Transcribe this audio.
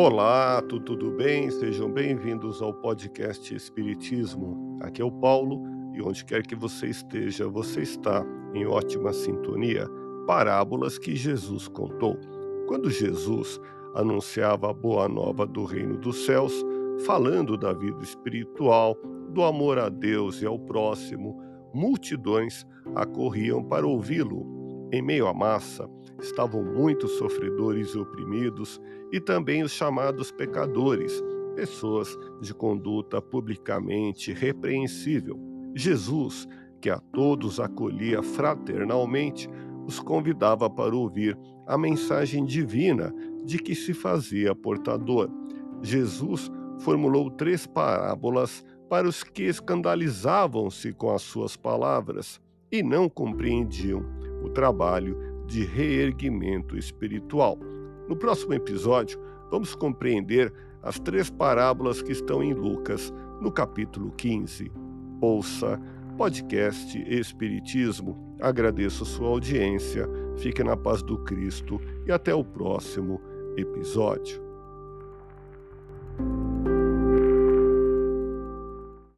Olá, tudo, bem? Sejam bem-vindos ao podcast Espiritismo. Aqui é o Paulo e onde quer que você esteja, você está em ótima sintonia. Parábolas que Jesus contou. Quando Jesus anunciava a boa nova do reino dos céus, falando da vida espiritual, do amor a Deus e ao próximo, multidões acorriam para ouvi-lo em meio à massa estavam muitos sofredores e oprimidos e também os chamados pecadores, pessoas de conduta publicamente repreensível. Jesus, que a todos acolhia fraternalmente, os convidava para ouvir a mensagem divina de que se fazia portador. Jesus formulou três parábolas para os que escandalizavam-se com as suas palavras e não compreendiam o trabalho de reerguimento espiritual. No próximo episódio, vamos compreender as três parábolas que estão em Lucas, no capítulo 15. Ouça podcast Espiritismo. Agradeço sua audiência, fique na paz do Cristo e até o próximo episódio.